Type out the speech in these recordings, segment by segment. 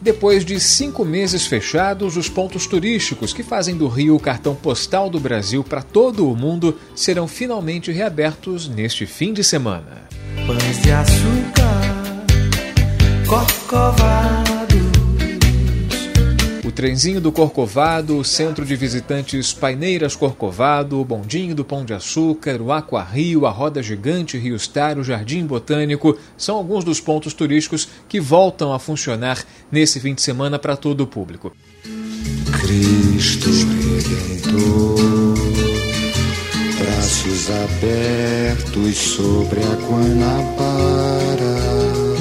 Depois de cinco meses fechados, os pontos turísticos que fazem do Rio o cartão postal do Brasil para todo o mundo serão finalmente reabertos neste fim de semana. Pães de açúcar, corcovado. O trenzinho do Corcovado, o centro de visitantes Paineiras Corcovado, o bondinho do Pão de Açúcar, o Aqua Rio, a Roda Gigante Rio Star, o Jardim Botânico, são alguns dos pontos turísticos que voltam a funcionar nesse fim de semana para todo o público. Cristo Redentor, braços abertos sobre a Guanabara.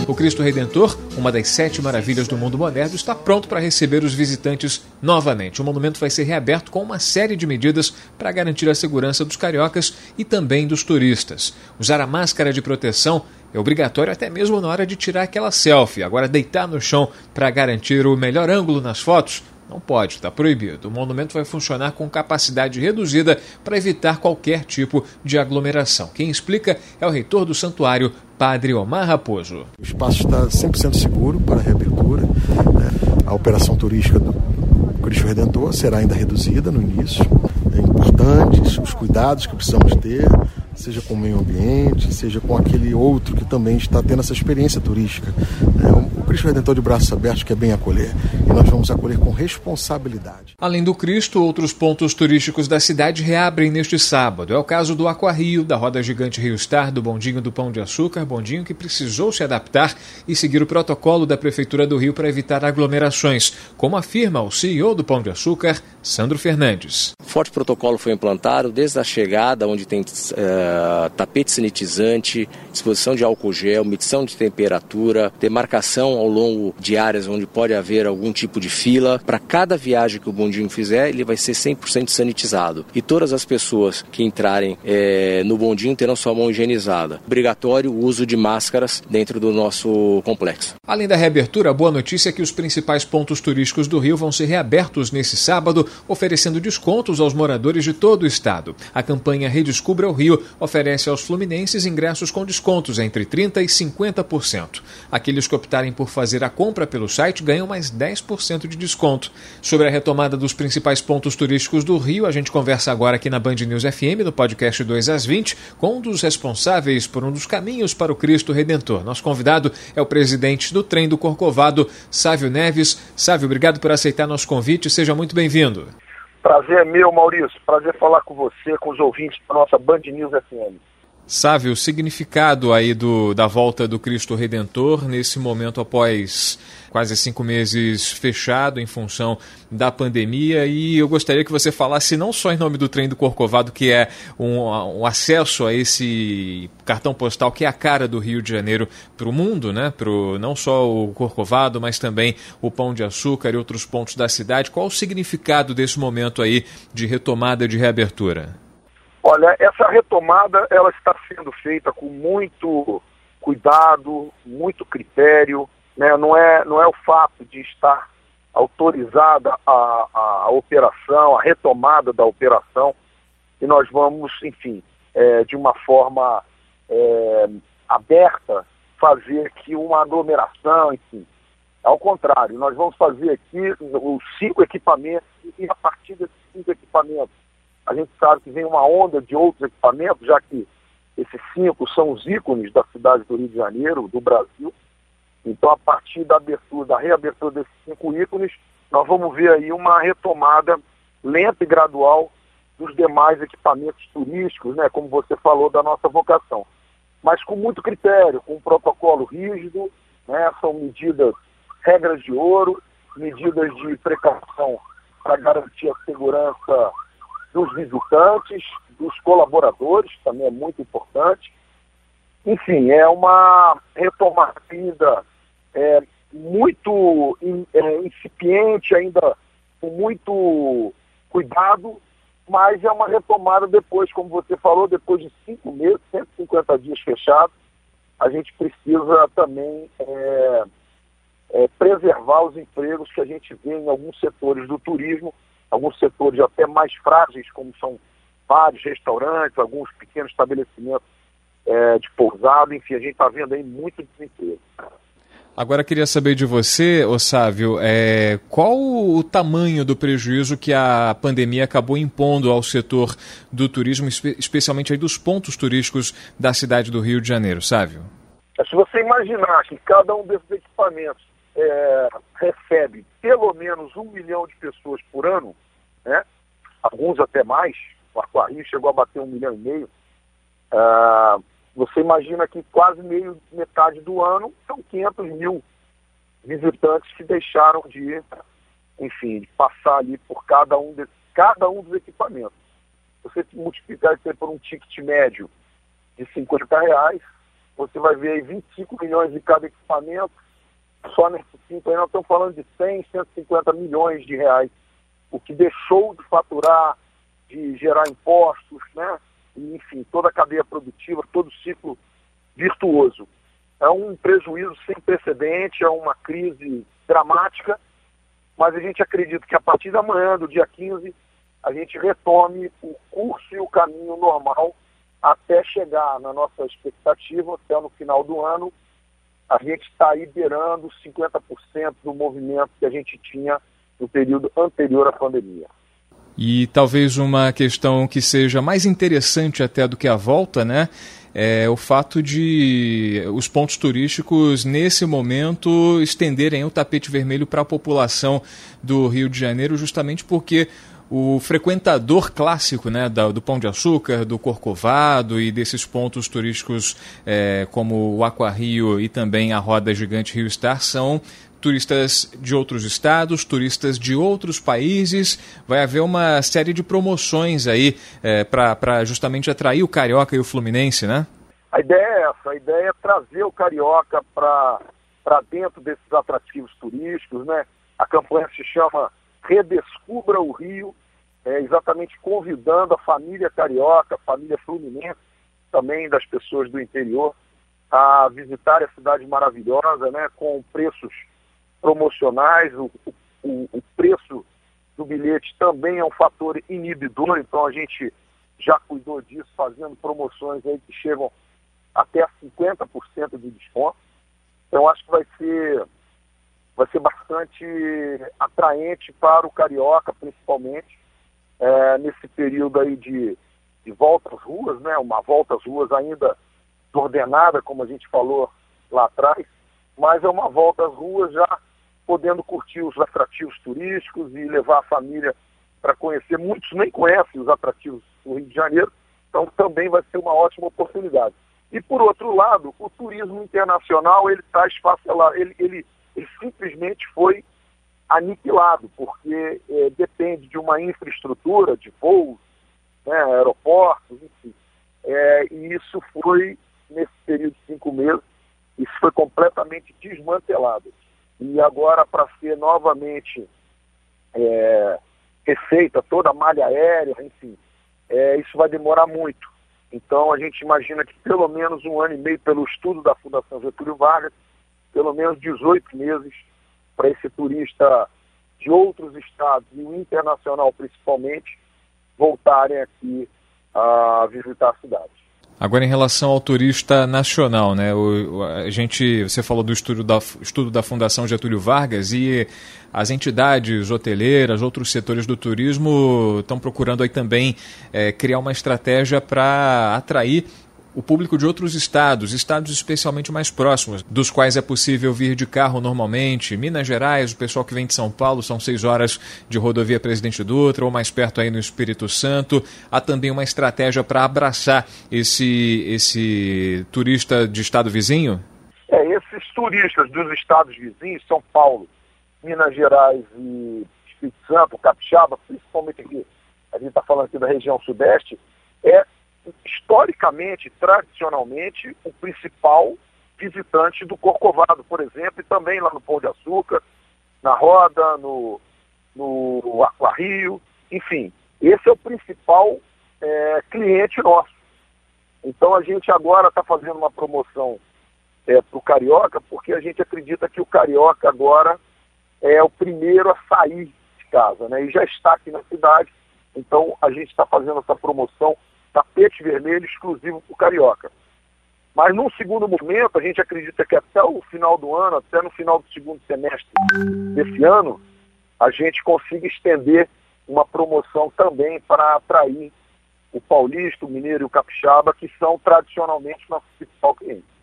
O Cristo Redentor, uma das sete maravilhas do mundo moderno, está pronto para receber os visitantes novamente. O monumento vai ser reaberto com uma série de medidas para garantir a segurança dos cariocas e também dos turistas. Usar a máscara de proteção é obrigatório até mesmo na hora de tirar aquela selfie. Agora, deitar no chão para garantir o melhor ângulo nas fotos não pode, está proibido. O monumento vai funcionar com capacidade reduzida para evitar qualquer tipo de aglomeração. Quem explica é o reitor do santuário, Padre Omar Raposo. O espaço está 100% seguro para a reabertura. Né? A operação turística do Cristo Redentor será ainda reduzida no início. É importante os cuidados que precisamos ter, seja com o meio ambiente, seja com aquele outro que também está tendo essa experiência turística. É, o Cristo Redentor de braços abertos quer bem acolher e nós vamos acolher com responsabilidade. Além do Cristo, outros pontos turísticos da cidade reabrem neste sábado. É o caso do Aquarrio, da Roda Gigante Rio Star, do Bondinho do Pão de Açúcar, bondinho que precisou se adaptar e seguir o protocolo da Prefeitura do Rio para evitar aglomerações, como afirma o CEO do Pão de Açúcar, Sandro Fernandes. Forte protocolo foi implantado desde a chegada, onde tem uh, tapete sanitizante, disposição de álcool gel, medição de temperatura, demarcação ao longo de áreas onde pode haver algum tipo de fila. Para cada viagem que o bondinho fizer, ele vai ser 100% sanitizado. E todas as pessoas que entrarem é, no bondinho terão sua mão higienizada. Obrigatório o uso de máscaras dentro do nosso complexo. Além da reabertura, a boa notícia é que os principais pontos turísticos do Rio vão ser reabertos nesse sábado, oferecendo descontos aos moradores de todo o estado. A campanha Redescubra o Rio oferece aos fluminenses ingressos com descontos entre 30% e 50%. Aqueles que optarem por fazer a compra pelo site ganham mais 10% de desconto. Sobre a retomada dos principais pontos turísticos do Rio, a gente conversa agora aqui na Band News FM, no podcast 2 às 20, com um dos responsáveis por um dos caminhos para o Cristo Redentor. Nosso convidado é o presidente do Trem do Corcovado, Sávio Neves. Sávio, obrigado por aceitar nosso convite. Seja muito bem-vindo. Prazer é meu, Maurício. Prazer falar com você, com os ouvintes da nossa Band News FM. Sávio, o significado aí do, da volta do Cristo Redentor nesse momento após quase cinco meses fechado em função da pandemia e eu gostaria que você falasse não só em nome do trem do Corcovado, que é um, um acesso a esse cartão postal que é a cara do Rio de Janeiro para o mundo, né? Pro, não só o Corcovado, mas também o Pão de Açúcar e outros pontos da cidade. Qual o significado desse momento aí de retomada de reabertura? Olha, essa retomada ela está sendo feita com muito cuidado, muito critério. Né? Não, é, não é o fato de estar autorizada a, a operação, a retomada da operação, e nós vamos, enfim, é, de uma forma é, aberta, fazer aqui uma aglomeração, enfim. Ao contrário, nós vamos fazer aqui os cinco equipamentos, e a partir desses cinco equipamentos a gente sabe que vem uma onda de outros equipamentos, já que esses cinco são os ícones da cidade do Rio de Janeiro, do Brasil. Então, a partir da abertura, da reabertura desses cinco ícones, nós vamos ver aí uma retomada lenta e gradual dos demais equipamentos turísticos, né, como você falou, da nossa vocação. Mas com muito critério, com um protocolo rígido, né, são medidas, regras de ouro, medidas de precaução para garantir a segurança dos visitantes, dos colaboradores, também é muito importante. Enfim, é uma retomada é, muito é, incipiente, ainda com muito cuidado, mas é uma retomada depois, como você falou, depois de cinco meses, 150 dias fechados, a gente precisa também é, é, preservar os empregos que a gente vê em alguns setores do turismo, alguns setores até mais frágeis, como são vários restaurantes, alguns pequenos estabelecimentos é, de pousada, enfim, a gente está vendo aí muito desemprego. Agora queria saber de você, Sávio, é, qual o tamanho do prejuízo que a pandemia acabou impondo ao setor do turismo, especialmente aí dos pontos turísticos da cidade do Rio de Janeiro, Sávio? Se você imaginar que cada um desses equipamentos é, recebe pelo menos um milhão de pessoas por ano, né? alguns até mais, o Aquarinho chegou a bater um milhão e meio, uh, você imagina que quase meio, metade do ano são 500 mil visitantes que deixaram de, enfim, de passar ali por cada um, de, cada um dos equipamentos. Você multiplicar isso por um ticket médio de 50 reais, você vai ver aí 25 milhões de cada equipamento, só nesse cinco aí nós estamos falando de 100, 150 milhões de reais, o que deixou de faturar, de gerar impostos, né? E, enfim, toda a cadeia produtiva, todo o ciclo virtuoso. É um prejuízo sem precedente, é uma crise dramática, mas a gente acredita que a partir da manhã, do dia 15, a gente retome o curso e o caminho normal até chegar na nossa expectativa, até no final do ano, a gente está aí beirando 50% do movimento que a gente tinha no período anterior à pandemia. E talvez uma questão que seja mais interessante até do que a volta, né? É o fato de os pontos turísticos, nesse momento, estenderem o tapete vermelho para a população do Rio de Janeiro, justamente porque o frequentador clássico né, do, Pão de Açúcar, do Corcovado e desses pontos turísticos é, como o Aquarrio e também a Roda Gigante Rio Star são turistas de outros estados, turistas de outros países. Vai haver uma série de promoções aí é, para justamente atrair o Carioca e o Fluminense, né? A ideia é essa, a ideia é trazer o Carioca para dentro desses atrativos turísticos, né? A campanha se chama redescubra o Rio, é, exatamente convidando a família carioca, a família fluminense, também das pessoas do interior, a visitar a cidade maravilhosa, né, com preços promocionais, o, o, o preço do bilhete também é um fator inibidor, então a gente já cuidou disso, fazendo promoções aí que chegam até a 50% de desconto. Então acho que vai ser vai ser bastante atraente para o carioca, principalmente, é, nesse período aí de, de volta às ruas, né? Uma volta às ruas ainda ordenada, como a gente falou lá atrás, mas é uma volta às ruas já podendo curtir os atrativos turísticos e levar a família para conhecer. Muitos nem conhecem os atrativos do Rio de Janeiro, então também vai ser uma ótima oportunidade. E por outro lado, o turismo internacional ele está esfacelado, ele, ele simplesmente foi aniquilado, porque é, depende de uma infraestrutura de voos, né, aeroportos, enfim. É, e isso foi, nesse período de cinco meses, isso foi completamente desmantelado. E agora, para ser novamente é, refeita toda a malha aérea, enfim, é, isso vai demorar muito. Então, a gente imagina que pelo menos um ano e meio, pelo estudo da Fundação Getúlio Vargas, pelo menos 18 meses para esse turista de outros estados e o internacional principalmente voltarem aqui a visitar a cidade. Agora, em relação ao turista nacional, né? O, a gente, você falou do estudo da, estudo da Fundação Getúlio Vargas e as entidades hoteleiras, outros setores do turismo estão procurando aí também é, criar uma estratégia para atrair o público de outros estados, estados especialmente mais próximos, dos quais é possível vir de carro normalmente. Minas Gerais, o pessoal que vem de São Paulo, são seis horas de rodovia Presidente Dutra, ou mais perto aí no Espírito Santo. Há também uma estratégia para abraçar esse, esse turista de estado vizinho? É, esses turistas dos estados vizinhos, São Paulo, Minas Gerais e Espírito Santo, Capixaba, principalmente aqui, a gente está falando aqui da região sudeste, é historicamente, tradicionalmente, o principal visitantes do Corcovado, por exemplo, e também lá no Pão de Açúcar, na Roda, no, no Aquarrio, enfim. Esse é o principal é, cliente nosso. Então a gente agora está fazendo uma promoção é, para o Carioca, porque a gente acredita que o Carioca agora é o primeiro a sair de casa, né? E já está aqui na cidade, então a gente está fazendo essa promoção tapete vermelho exclusivo para o Carioca. Mas num segundo momento, a gente acredita que até o final do ano, até no final do segundo semestre desse ano, a gente consiga estender uma promoção também para atrair o paulista, o mineiro e o capixaba, que são tradicionalmente nossos principais clientes.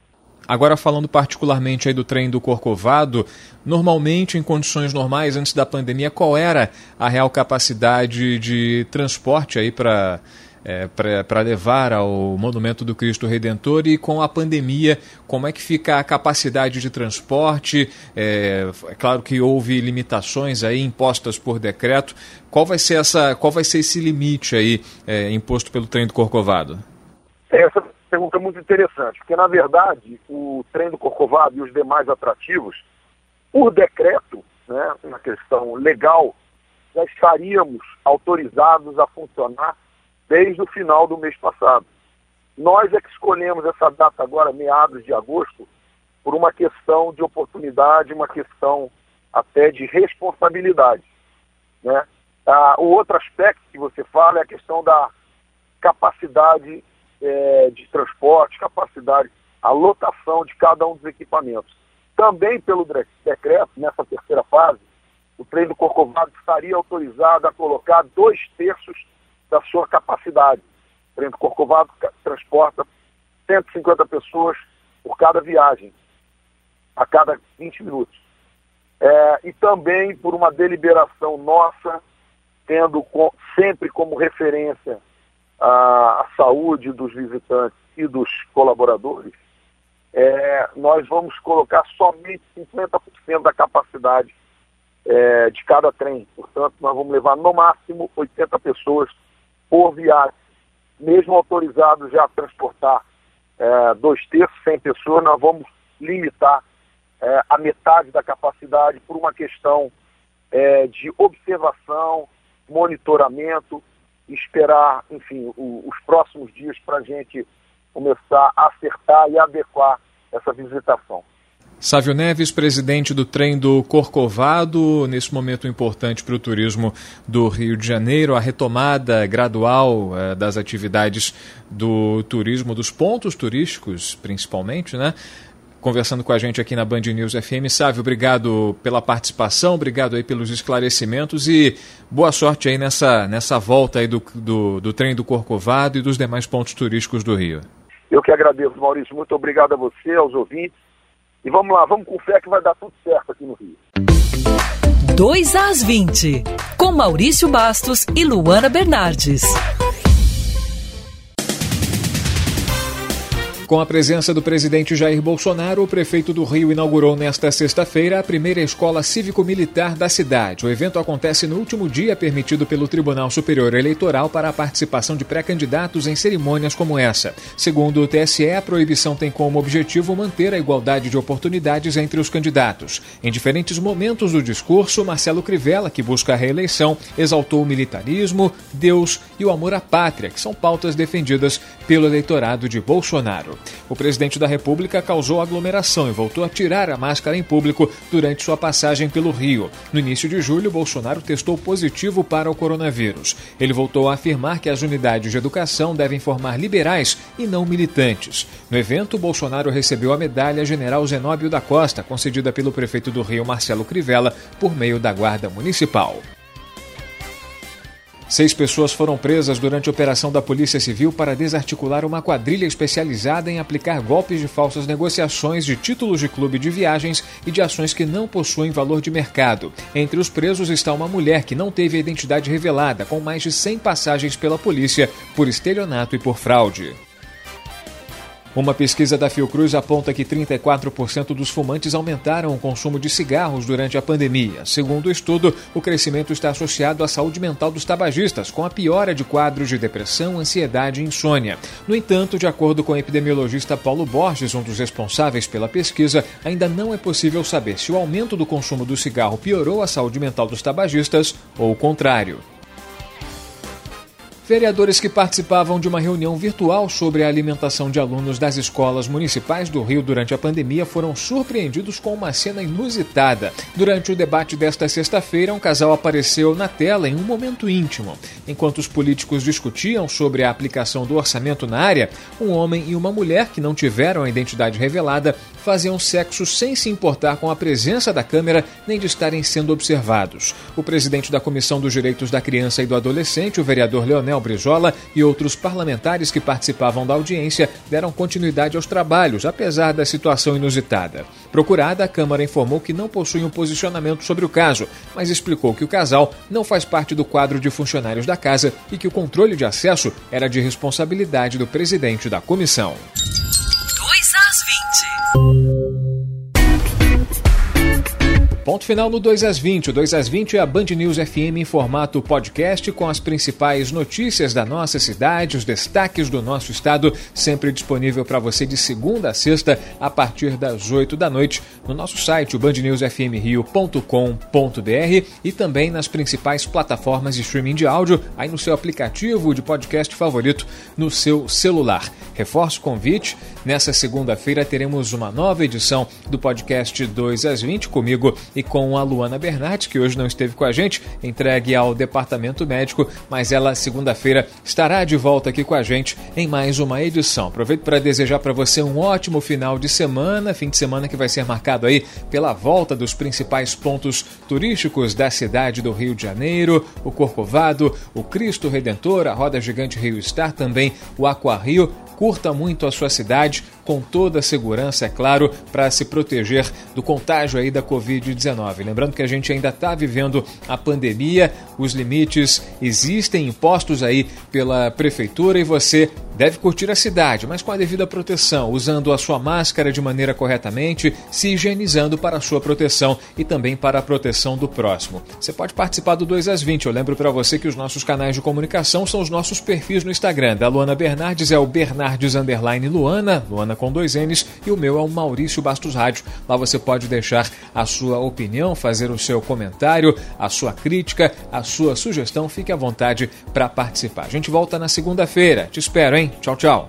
Agora falando particularmente aí do trem do Corcovado, normalmente em condições normais antes da pandemia, qual era a real capacidade de transporte aí para é, para levar ao Monumento do Cristo Redentor e com a pandemia, como é que fica a capacidade de transporte? É, é, claro que houve limitações aí impostas por decreto. Qual vai ser, essa, qual vai ser esse limite aí é, imposto pelo trem do Corcovado? Essa pergunta é muito interessante, porque na verdade o trem do Corcovado e os demais atrativos, por decreto, né, na questão legal, já estaríamos autorizados a funcionar desde o final do mês passado. Nós é que escolhemos essa data agora, meados de agosto, por uma questão de oportunidade, uma questão até de responsabilidade. Né? Ah, o outro aspecto que você fala é a questão da capacidade é, de transporte, capacidade, a lotação de cada um dos equipamentos. Também pelo decreto, nessa terceira fase, o trem do Corcovado estaria autorizado a colocar dois terços da sua capacidade. O trem do Corcovado transporta 150 pessoas por cada viagem, a cada 20 minutos. É, e também por uma deliberação nossa, tendo com, sempre como referência a, a, saúde dos visitantes e dos colaboradores, é, nós vamos colocar somente 50% da capacidade é, de cada trem. Portanto, nós vamos levar no máximo 80 pessoas por viagem. Mesmo autorizados já a transportar é, dois terços, 100 pessoas, nós vamos limitar é, a metade da capacidade por uma questão é, de observação, monitoramento, esperar, enfim, o, os próximos dias para a gente começar a acertar e adequar essa visitação. Sávio Neves, presidente do trem do Corcovado, nesse momento importante para o turismo do Rio de Janeiro, a retomada gradual eh, das atividades do turismo, dos pontos turísticos principalmente, né? Conversando com a gente aqui na Band News FM. Sávio, obrigado pela participação, obrigado aí pelos esclarecimentos e boa sorte aí nessa, nessa volta aí do, do, do trem do Corcovado e dos demais pontos turísticos do Rio. Eu que agradeço, Maurício. Muito obrigado a você, aos ouvintes e vamos lá, vamos com fé que vai dar tudo certo aqui no Rio. 2 às 20, com Maurício Bastos e Luana Bernardes. Com a presença do presidente Jair Bolsonaro, o prefeito do Rio inaugurou nesta sexta-feira a primeira escola cívico-militar da cidade. O evento acontece no último dia permitido pelo Tribunal Superior Eleitoral para a participação de pré-candidatos em cerimônias como essa. Segundo o TSE, a proibição tem como objetivo manter a igualdade de oportunidades entre os candidatos. Em diferentes momentos do discurso, Marcelo Crivella, que busca a reeleição, exaltou o militarismo, Deus e o amor à pátria, que são pautas defendidas pelo eleitorado de Bolsonaro. O presidente da República causou aglomeração e voltou a tirar a máscara em público durante sua passagem pelo Rio. No início de julho, Bolsonaro testou positivo para o coronavírus. Ele voltou a afirmar que as unidades de educação devem formar liberais e não militantes. No evento, Bolsonaro recebeu a medalha General Zenóbio da Costa, concedida pelo prefeito do Rio, Marcelo Crivella, por meio da Guarda Municipal. Seis pessoas foram presas durante a operação da Polícia Civil para desarticular uma quadrilha especializada em aplicar golpes de falsas negociações de títulos de clube de viagens e de ações que não possuem valor de mercado. Entre os presos está uma mulher que não teve a identidade revelada, com mais de 100 passagens pela polícia por estelionato e por fraude. Uma pesquisa da Fiocruz aponta que 34% dos fumantes aumentaram o consumo de cigarros durante a pandemia. Segundo o estudo, o crescimento está associado à saúde mental dos tabagistas, com a piora de quadros de depressão, ansiedade e insônia. No entanto, de acordo com o epidemiologista Paulo Borges, um dos responsáveis pela pesquisa, ainda não é possível saber se o aumento do consumo do cigarro piorou a saúde mental dos tabagistas ou o contrário. Vereadores que participavam de uma reunião virtual sobre a alimentação de alunos das escolas municipais do Rio durante a pandemia foram surpreendidos com uma cena inusitada. Durante o debate desta sexta-feira, um casal apareceu na tela em um momento íntimo. Enquanto os políticos discutiam sobre a aplicação do orçamento na área, um homem e uma mulher que não tiveram a identidade revelada faziam sexo sem se importar com a presença da câmera nem de estarem sendo observados. O presidente da Comissão dos Direitos da Criança e do Adolescente, o vereador Leonel Brizola, e outros parlamentares que participavam da audiência deram continuidade aos trabalhos, apesar da situação inusitada. Procurada, a Câmara informou que não possui um posicionamento sobre o caso, mas explicou que o casal não faz parte do quadro de funcionários da casa e que o controle de acesso era de responsabilidade do presidente da comissão. Ponto final no 2 às 20. O 2 às 20 é a Band News FM em formato podcast com as principais notícias da nossa cidade, os destaques do nosso estado, sempre disponível para você de segunda a sexta a partir das 8 da noite no nosso site, o bandnewsfmrio.com.br e também nas principais plataformas de streaming de áudio, aí no seu aplicativo de podcast favorito no seu celular. Reforço o convite, nessa segunda-feira teremos uma nova edição do podcast 2 às 20 comigo e com a Luana Bernardes, que hoje não esteve com a gente, entregue ao departamento médico, mas ela segunda-feira estará de volta aqui com a gente em mais uma edição. Aproveito para desejar para você um ótimo final de semana, fim de semana que vai ser marcado aí pela volta dos principais pontos turísticos da cidade do Rio de Janeiro, o Corcovado, o Cristo Redentor, a Roda Gigante Rio Star, também o Aqua Rio. Curta muito a sua cidade, com toda a segurança, é claro, para se proteger do contágio aí da Covid-19. Lembrando que a gente ainda está vivendo a pandemia, os limites existem impostos aí pela prefeitura e você deve curtir a cidade, mas com a devida proteção, usando a sua máscara de maneira corretamente, se higienizando para a sua proteção e também para a proteção do próximo. Você pode participar do 2 às 20. Eu lembro para você que os nossos canais de comunicação são os nossos perfis no Instagram. Da Luana Bernardes é o Bernardes Underline Luana, Luana com dois N's, e o meu é o Maurício Bastos Rádio. Lá você pode deixar a sua opinião, fazer o seu comentário, a sua crítica, a sua sugestão. Fique à vontade para participar. A gente volta na segunda-feira. Te espero, hein? Tchau, tchau.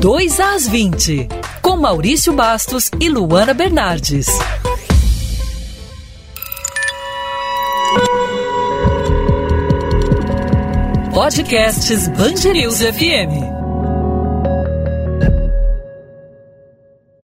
Dois às 20, com Maurício Bastos e Luana Bernardes. Podcasts News FM.